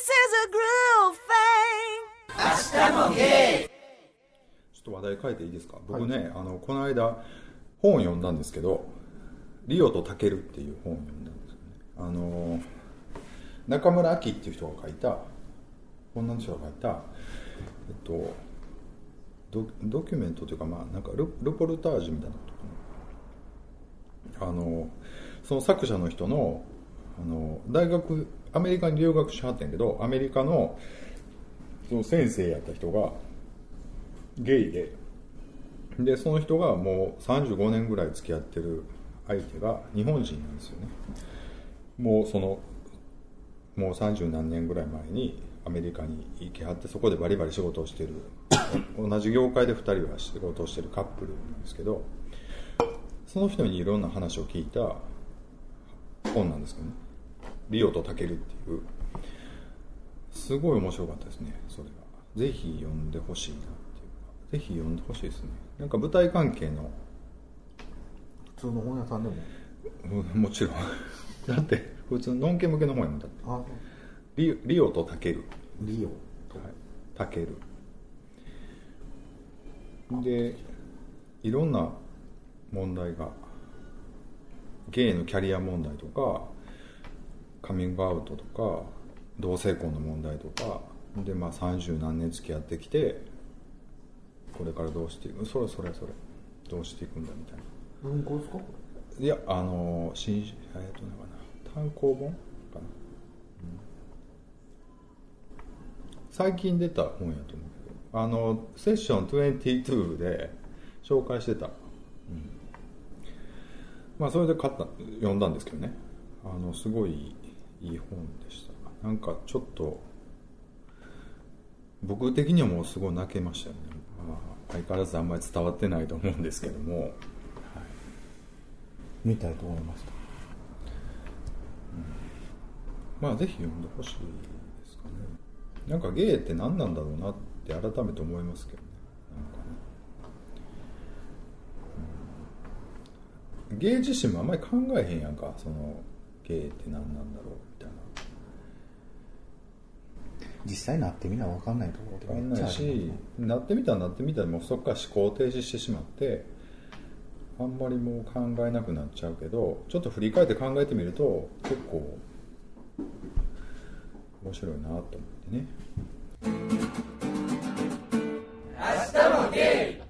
is a groove thing. ちょっと話題変えていいですか？僕ね、はい、あのこの間本を読んだんですけど「リオとタケル」っていう本を読んだんですよね。あの中村明っていう人が書いた女の人が書いたえっとドドキュメントというかまあなんかルルポルタージュみたいなことかな。あのその作者の人のあの大学アメリカに留学しはったんけどアメリカのその先生やった人がゲイで。でその人がもう35年ぐらい付き合ってる相手が日本人なんですよね。もうそのもう30何年ぐらい前にアメリカに行きはってそこでバリバリ仕事をしてる。同じ業界で2人は仕事をしてるカップルなんですけどその人にいろんな話を聞いた本なんですけどね「リオとタケル」っていう。すごい面白かったですねそれがぜひ読んでほしいなっていうか。ぜひ読んでほしいですね。なんか舞台関係の。普通の本屋さんでも。もちろん。だって普通ののんけ向けの本やもんだって。リリオとタケル。リオと、はい、タケル。でいろんな問題が。ゲイのキャリア問題とかカミングアウトとか同性婚の問題とかでまあ三十何年付き合ってきてこれからどうしていくそれそれそれどうしていくんだみたいな。文庫ですか？いやあの新えっとなんかな単行本かな、うん、最近出た本やと思うけどあのセッション22で紹介してた、うん、まあそれで買った読んだんですけどね。あのすごいいい本でした。なんかちょっと僕的にはもうすごい泣けましたよね、まあ、相変わらずあんまり伝わってないと思うんですけども、はい、見たいと思いました、うん、まあぜひ読んでほしいですかね。なんかゲイって何なんだろうなって改めて思いますけどね。なんかね、うん、ゲイ自身もあんまり考えへんやんか。そのゲイって何なんだろう実際なってみな分かんないところ分かんないしなってみたらなってみたらもうそこから思考停止してしまってあんまりもう考えなくなっちゃうけどちょっと振り返って考えてみると結構面白いなと思ってね。明日もゲイ。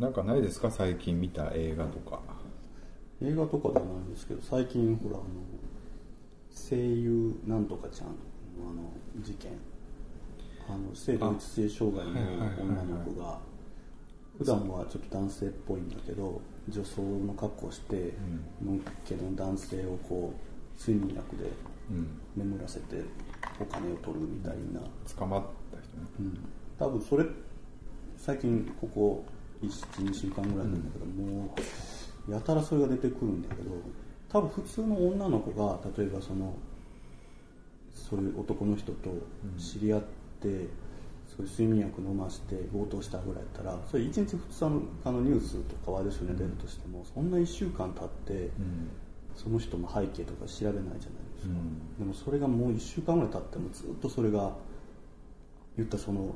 なんかないですか？最近見た映画とか。映画とかではないんですけど最近ほらあの声優なんとかちゃんのあの事件。あの性同一性障害の女の子が普段はちょっと男性っぽいんだけど女装の格好をして、のっけの男性をこう睡眠薬で眠らせてお金を取るみたいな、捕まった人ね、うん、多分それ最近ここ12週間ぐらいなんだけど、もうやたらそれが出てくるんだけど多分普通の女の子が例えばそのそういう男の人と知り合って、うん、そういう睡眠薬飲まして強盗したぐらいやったらそれ1日2日のあのニュースとかワイドショーに出るとしても、そんな1週間経って、うん、その人の背景とか調べないじゃないですか、うん、でもそれがもう1週間ぐらい経ってもずっとそれが言ったその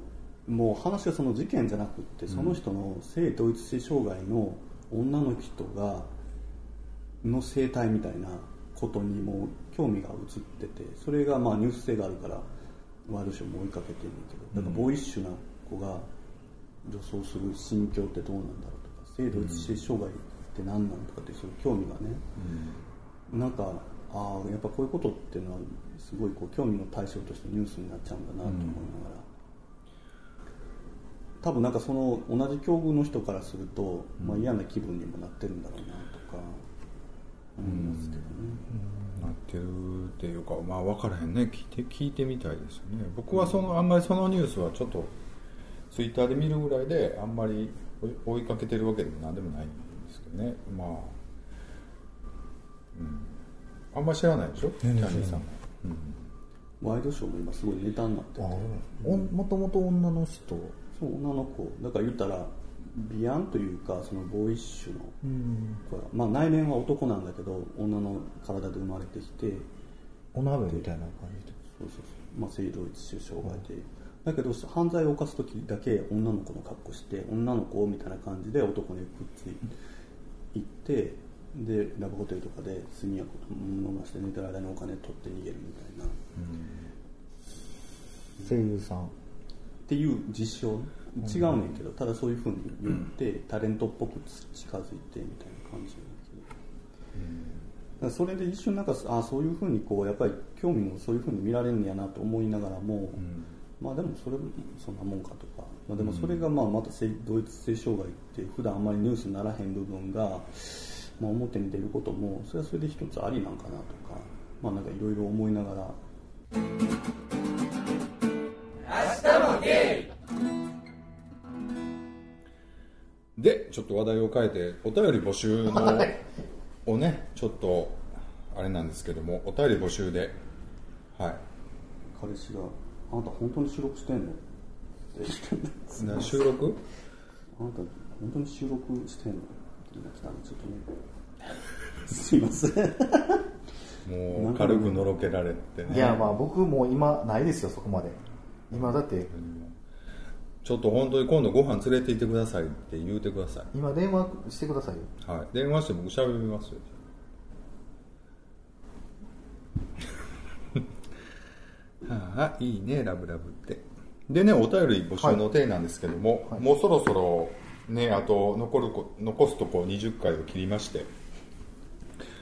もう話はその事件じゃなくってその人の性同一性障害の女の人がの生態みたいなことにも興味が移っててそれがまあニュース性があるからワイドショーも追いかけてるんだけどだからボーイッシュな子が女装する心境ってどうなんだろうとか性同一性障害って何なんとかってそういう興味がね、うん、なんかああやっぱこういうことっていうのはすごいこう興味の対象としてニュースになっちゃうんだなと思いながら、多分なんかその同じ境遇の人からすると、まあ、嫌な気分にもなってるんだろうなとか思いますけどね。なってるっていうかまあ分からへんね。聞いて聞いてみたいですよね。僕はそのあんまりそのニュースはちょっとツイッターで見るぐらいであんまり追いかけてるわけでも何でもないんですけどね。まあうん。あんまり知らないでしょ？キャンディーさんうん、ワイドショーも今すごいネタになってて。もともと女の人そう女の子だから言ったら美安というかそのボーイッシュのうん。まあ、内面は男なんだけど女の体で生まれてきてお鍋みたいな感じでそうそうそう、まあ、性同一種障害で、だけど犯罪を犯す時だけ女の子の格好して女の子みたいな感じで男にくっつい行ってでラブホテルとかで睡眠薬飲ませて寝てる間にお金取って逃げるみたいな、っ声優さんていう実証違うねんけどただそういうふうに言ってタレントっぽく近づいてみたいな感じだけど。それで一瞬なんかあそういうふうにこうやっぱり興味もそういうふうに見られるんやなと思いながらも、まあでもそれもそんなもんかとか、まあ、でもそれがまあまた性同一性障害って普段あんまりニュースにならへん部分が、まあ、表に出ることもそれはそれで一つありなんかなとかまあなんかいろいろ思いながらで。ちょっと話題を変えてお便り募集のをねちょっとあれなんですけどもお便り募集で。はい。彼氏が「あなた本当に収録してんの?」っ収録？あなた本当に収録してんの？って今来たんでちょっとね。すいません。もう軽くのろけられてね。いやまあ僕も今ないですよそこまで今だってちょっと本当に今度ご飯連れて行ってくださいって言うてくださ今電話してくださいよ。いはい。電話して僕喋りますよ。はあいいねラブラブって。でねお便り募集の手なんですけども、はい。もうそろそろねあと残るこ残すとこ20回を切りまして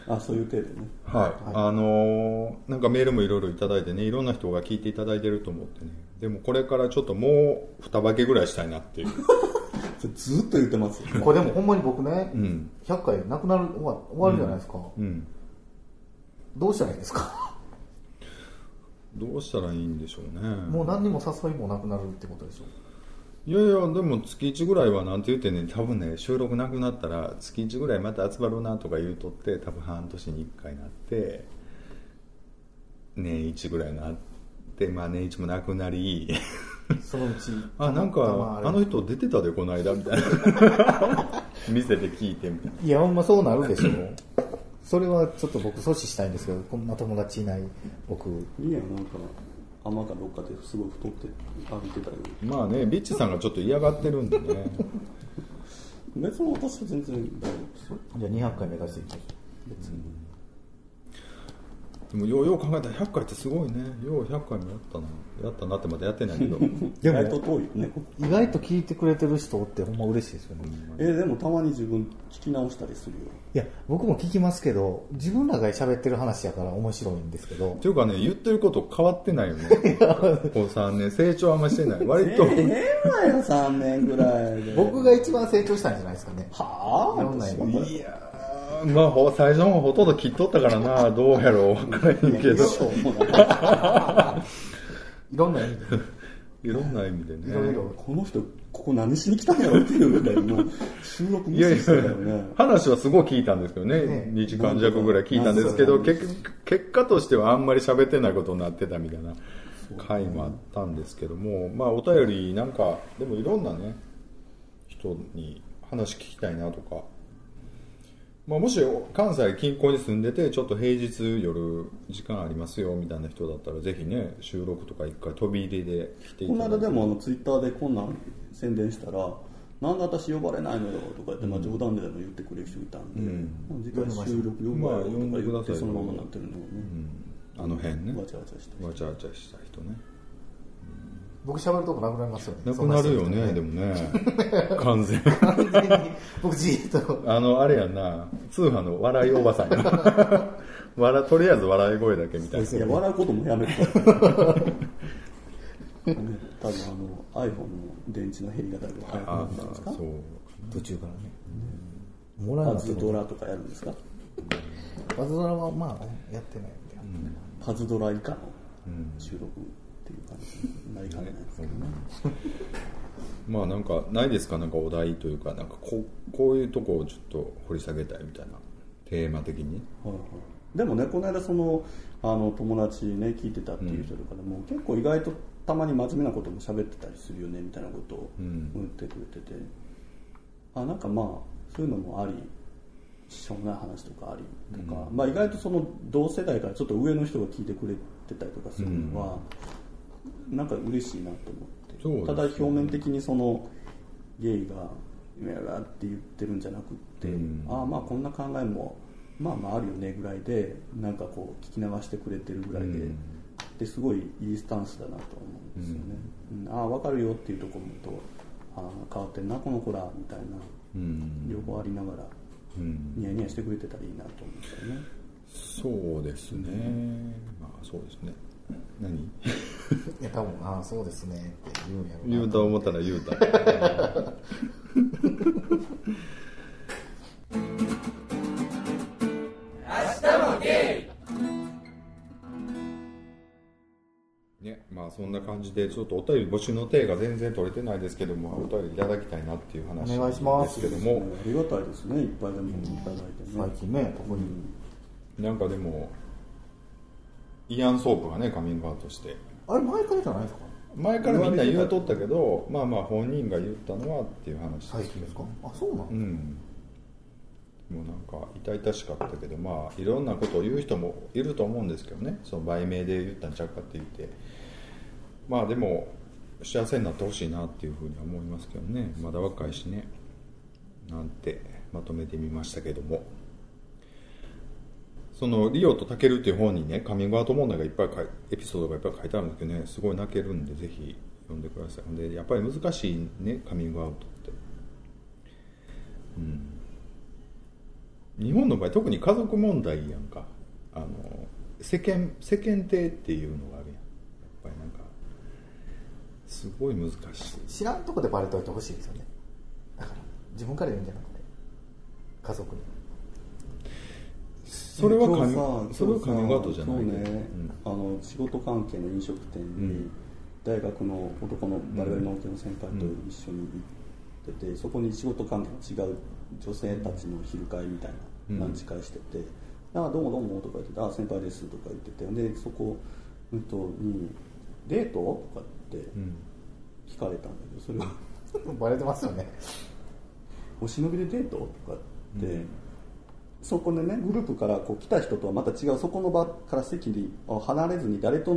あそういう体でね。はい、あのーなんかメールもいろいろいただいてねいろんな人が聞いていただいてると思ってね。でもこれからちょっともう2化けぐらいしたいなっていう。ずっと言ってますよ。これでもほんまに僕ね、うん。100回なくなる終わ終わるじゃないですか、うん。どうしたらいいんですか？どうしたらいいんでしょうね。もう何にも誘いもなくなるってことでしょいやいやでも月1ぐらいはなんて言ってね多分ね収録なくなったら月1ぐらいまた集まろうなとか言うとって多分半年に1回なって年1ぐらいなってまあ年1もなくなり。そのうち あなんかあれ。の人出てたでこの間みたいな。店で聞いてみたいな。いやほんまそうなるでしょ。それはちょっと僕阻止したいんですけどこんな友達いない僕。いいやんなんか浜かどっかですごい太って歩いてたりまあねビッチさんがちょっと嫌がってるんでね。別に私は全然大丈夫ですよ。じゃあ200回目指していきましょう。別にでもようよう考えたら100回ってすごいね。よう100回もやったな。やったなってまだやってないけど。で意外とも遠いよね。意外と聞いてくれてる人ってほんま嬉しいですよね。えーでもたまに自分聞き直したりするよ。いや僕も聞きますけど自分らが喋ってる話やから面白いんですけど。っていうかね言ってること変わってないよね。こう3年。成長あんましてない。割と。ええわよ3年ぐらいで。僕が一番成長したんじゃないですかね。はいろんな意あいやーまあほ最初の方ほとんど切っとったからなどうやろう分からへんけど。いいろんな意味で。いろんな意味でね。いろいろこの人ここ何しに来たんやろっていうぐらいもう収録したよね。話はすごい聞いたんですけどね。ね。2時間弱ぐらい聞いたんですけど結結果としてはあんまり喋ってないことになってたみたいな回もあったんですけどもまあお便りなんかでもいろんなね人に話聞きたいなとか、まあ、もし関西近郊に住んでてちょっと平日夜時間ありますよみたいな人だったらぜひね収録とか一回飛び入りで来ていこのただいて。間でもあのツイッターでこんなん宣伝したらなんで私呼ばれないのよとか言って、まあ、冗談ででも言ってくれる人いたんで、まあ次回収録呼ばれよとか言ってそのままなってるのをね、あの辺ね。わちゃわちゃして。わちゃわちゃした人ね僕喋るとこなくなりますよね。なくなるよねでももね。完全。完全に。僕じーっと。あのあれやんな。通販の笑いおばさんや 笑とりあえず笑い声だけみたい。ないや笑うこともやめて。ね多分あの iPhone の電池の減りがだいぶ早くなあったんですか？あそう途中からね。もらえパなくてもズドラとかやるんですか？パズドラはまあやってないんで、パズドラ以下の収録っていう感じになりかねないですけどね。まあなんかないですか？なんかお題というかなんかこうこういうとこをちょっと掘り下げたいみたいなテーマ的に。はいはい。でもねこの間そのあの友達ね聞いてたっていう人とかでも、結構意外とたまに真面目なことも喋ってたりするよねみたいなことをん。言ってくれてて、あなんかまあそういうのもありしょうもない話とかありとか、まあ、意外とその同世代からちょっと上の人が聞いてくれてたりとかするのは、なんか嬉しいなと思って、ね。ただ表面的にそのゲイが「やが」って言ってるんじゃなくって、うん。ああまあこんな考えもまあまああるよねぐらいでなんかこう聞き流してくれてるぐらいで、うん。ですごいいいスタンスだなと思うんですよね、うん。ああ分かるよっていうところとああ変わってんなこの子らみたいなうん。両方ありながらうん。ニヤニヤしてくれてたらいいなと思う。んですよねそうですね。まあそうですね。何？いや多分ああそうですねって言うんやろうな。言うと思ったら言うた。ねまあそんな感じでちょっとお便り募集の手が全然取れてないですけどもお便りいただきたいなっていう話お願いします。ですけどもありがたいですね。いっぱいでも。いただいてね、最近ね特に。なんかでもイアン・ソープがねカミングアウトしてあれ前からじゃないですか？前からみんな言うとったけどまあまあ本人が言ったのはっていう話最近ですか？あそうなの、うん。もうなんか痛々しかったけどまあいろんなことを言う人もいると思うんですけどね。その売名で言ったんちゃうかって言って。まあでも幸せになってほしいなっていうふうには思いますけどね。まだ若いしね。なんてまとめてみましたけどもそのリオとタケルっていう本にねカミングアウト問題がいっぱいエピソードがいっぱい書いてあるんですけどねすごい泣けるんでぜひ読んでください。でやっぱり難しいねカミングアウトって。うん。日本の場合特に家族問題やんか。あの世間世間体っていうのがあるやん。やっぱりなんかすごい難しい。知らんとこでバレておいてほしいですよね。だから自分から言うんじゃなくて家族に。それはカミ今日さそれはカミングアウトじゃない。ね、うん。あの仕事関係の飲食店に、うん。大学の男の我々の大手の先輩と一緒に行ってて、そこに仕事関係の違う女性たちの昼会みたいうん。なランチ会してて「あどうもどうも」とか言ってて「あ先輩です」とか言っててでそこ、うん、とに「デート?」とかってうん。聞かれたんだけどそれを バレてますよね。お忍びでデート？とかって、そこでねグループからこう来た人とはまた違うそこの場から席に離れずに誰と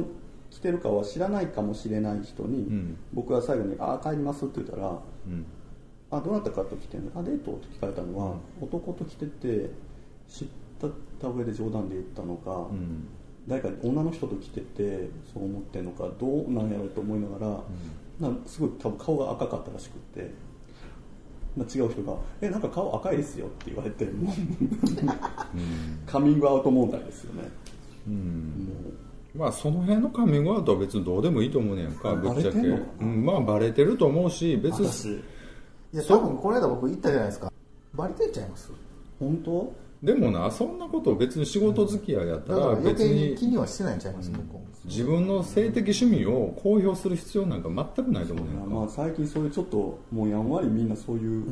来てるかは知らないかもしれない人に、ん。僕は最後に「ああ帰ります」って言ったらうん「あどなたかと来てんの？あデート?」って聞かれたのは、男と来てて知った上で冗談で言ったのか、うん。誰か女の人と来ててそう思ってんのかどうなんやろうと思いながら、なんかすごい多分顔が赤かったらしくって。まあ違う人が「えなんか顔赤いですよ」って言われてもうカミングアウト問題ですよね、うん。もまあその辺のカミングアウトは別にどうでもいいと思うねやんかぶっちゃけ。バレてんのかな？うん、まあバレてると思うし別に私いや多分この間僕言ったじゃないですか。バレてっちゃいます？本当？でもなそんなこと別に仕事付き合いやったら別計にに気にはしてないんちゃいます、僕も。自分の性的趣味を公表する必要なんか全くないと思うねんか、まあ最近そういうちょっともうやんわりみんなそういう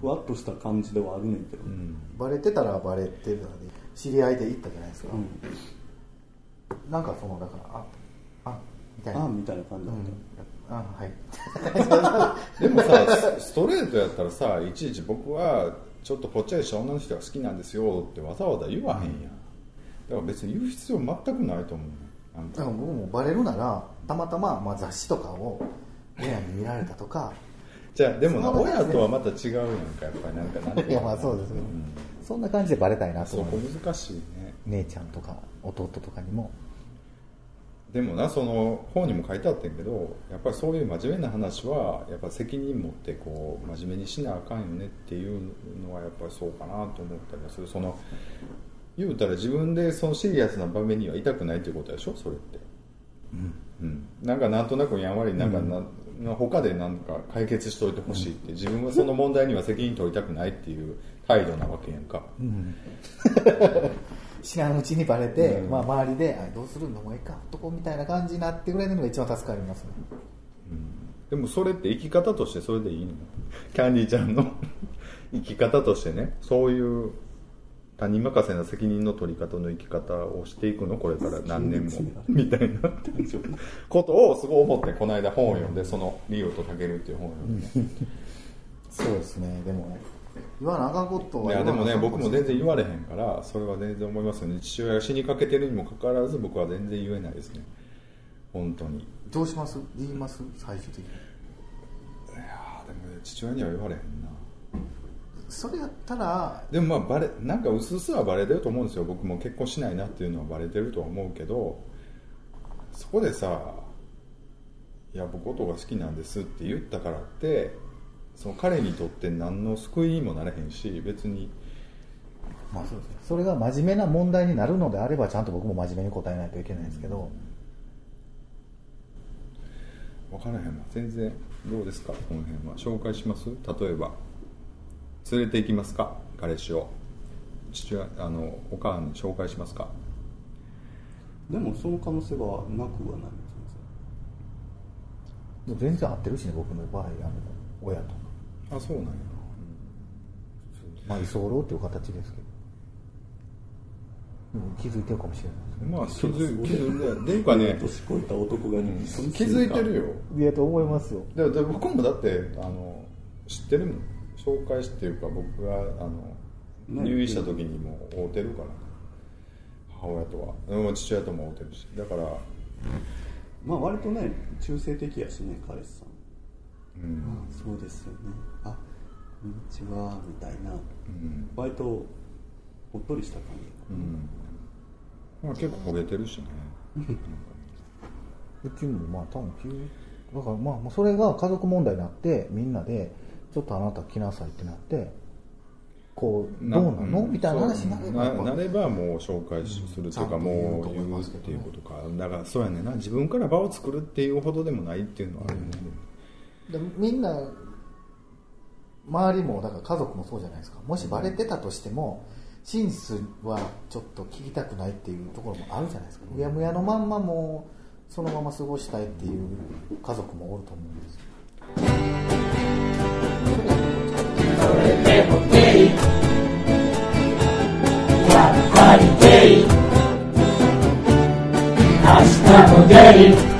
ふわっとした感じではあるねんけど、うん。バレてたらバレてるので知り合いで行ったじゃないですか、うん。なんかそのだからああみたいな。ああみたいな感じだっうん、あはい。でもさストレートやったらさいちいち僕はちょっとぽっちゃりした女の人が好きなんですよってわざわざ言わへんやん。だから別に言う必要全くないと思うねだから僕もバレるならたまたま、まあ、雑誌とかを親に見られたとか。じゃあでもな親とはまた違うやんかやっぱりなんかなんていやまあそうですけど、そんな感じでバレたいなとそこ思う難しいね。姉ちゃんとか弟とかにもでもなその本にも書いてあったけどやっぱりそういう真面目な話はやっぱ責任持ってこう真面目にしなあかんよねっていうのはやっぱりそうかなと思ったりはする。その言うたら自分でそのシリアスな場面にはいたくないっていうことでしょそれって。うん、なんかなんとなくやんわりなんかな、他でなんか解決しといてほしいって、自分はその問題には責任取りたくないっていう態度なわけやんか、知らんうちにバレて、うん。まあ、周りであどうするのもういいかとこみたいな感じになってくれるのが一番助かりますね。でもそれって生き方としてそれでいいの？キャンディーちゃんの 生き方としてね。そういう他人任せな責任の取り方の生き方をしていくの？これから 何年も。みたいな。ことをすごい思ってこの間本を読んでその「リオとタケル」っていう本を読んで。そうですね。でも言わなあかんことはいやでもね僕も全然言われれへんからそれは全然思いますよね。父親が死にかけてるにもかかわらず僕は全然言えないですね。本当に。いどうします？言います？最終的に。やーでもね父親には言われへんな。それやったらでもまあバレなんか薄々はバレてると思うんですよ。僕も結婚しないなっていうのはバレてるとは思うけどそこでさ「いや僕音が好きなんです」って言ったからってその彼にとって何の救いにもなれへんし別に。まあそうですね。それが真面目な問題になるのであればちゃんと僕も真面目に答えないといけないですけど、分からへんわ全然どうですか？この辺は。紹介します？例えば。連れて行きますか？彼氏を。父親あのお母さんに紹介しますか？でもその可能性はなくはない全然合ってるしね僕の場合あの親とあそうなんや。まあ居候っていう形ですけど。でも気づいてるかもしれないですまあ気づ気づいてっていうかね。年越えた男が一緒に気づいてるよ。いやと思いますよ。でで僕もだってあの知ってるもん紹介していうか僕があの、ね入院した時にも会うてるから。母親とは。うん父親とも会うてるし。だからまあ割とね中性的やしね彼氏さんそうですよね。あこんにちはみたいな。うん、割とほっとりした感じうん。まあ、結構焦げてるしね。うちもまあ多分だからまあまあそれが家族問題になってみんなでちょっとあなた来なさいってなってこうどうなの？みたいな話になればななればもう紹介するというか、うと思いもう言うっていうことか。だからそうやねんな。自分から場を作るっていうほどでもないっていうのはあるよね、でみんな周りもだから家族もそうじゃないですかもしバレてたとしても真実はちょっと聞きたくないっていうところもあるじゃないですかうやむやのまんまもうそのまま過ごしたいっていう家族もおると思うんですよそれでもゲイやっぱりゲイ明日もゲイ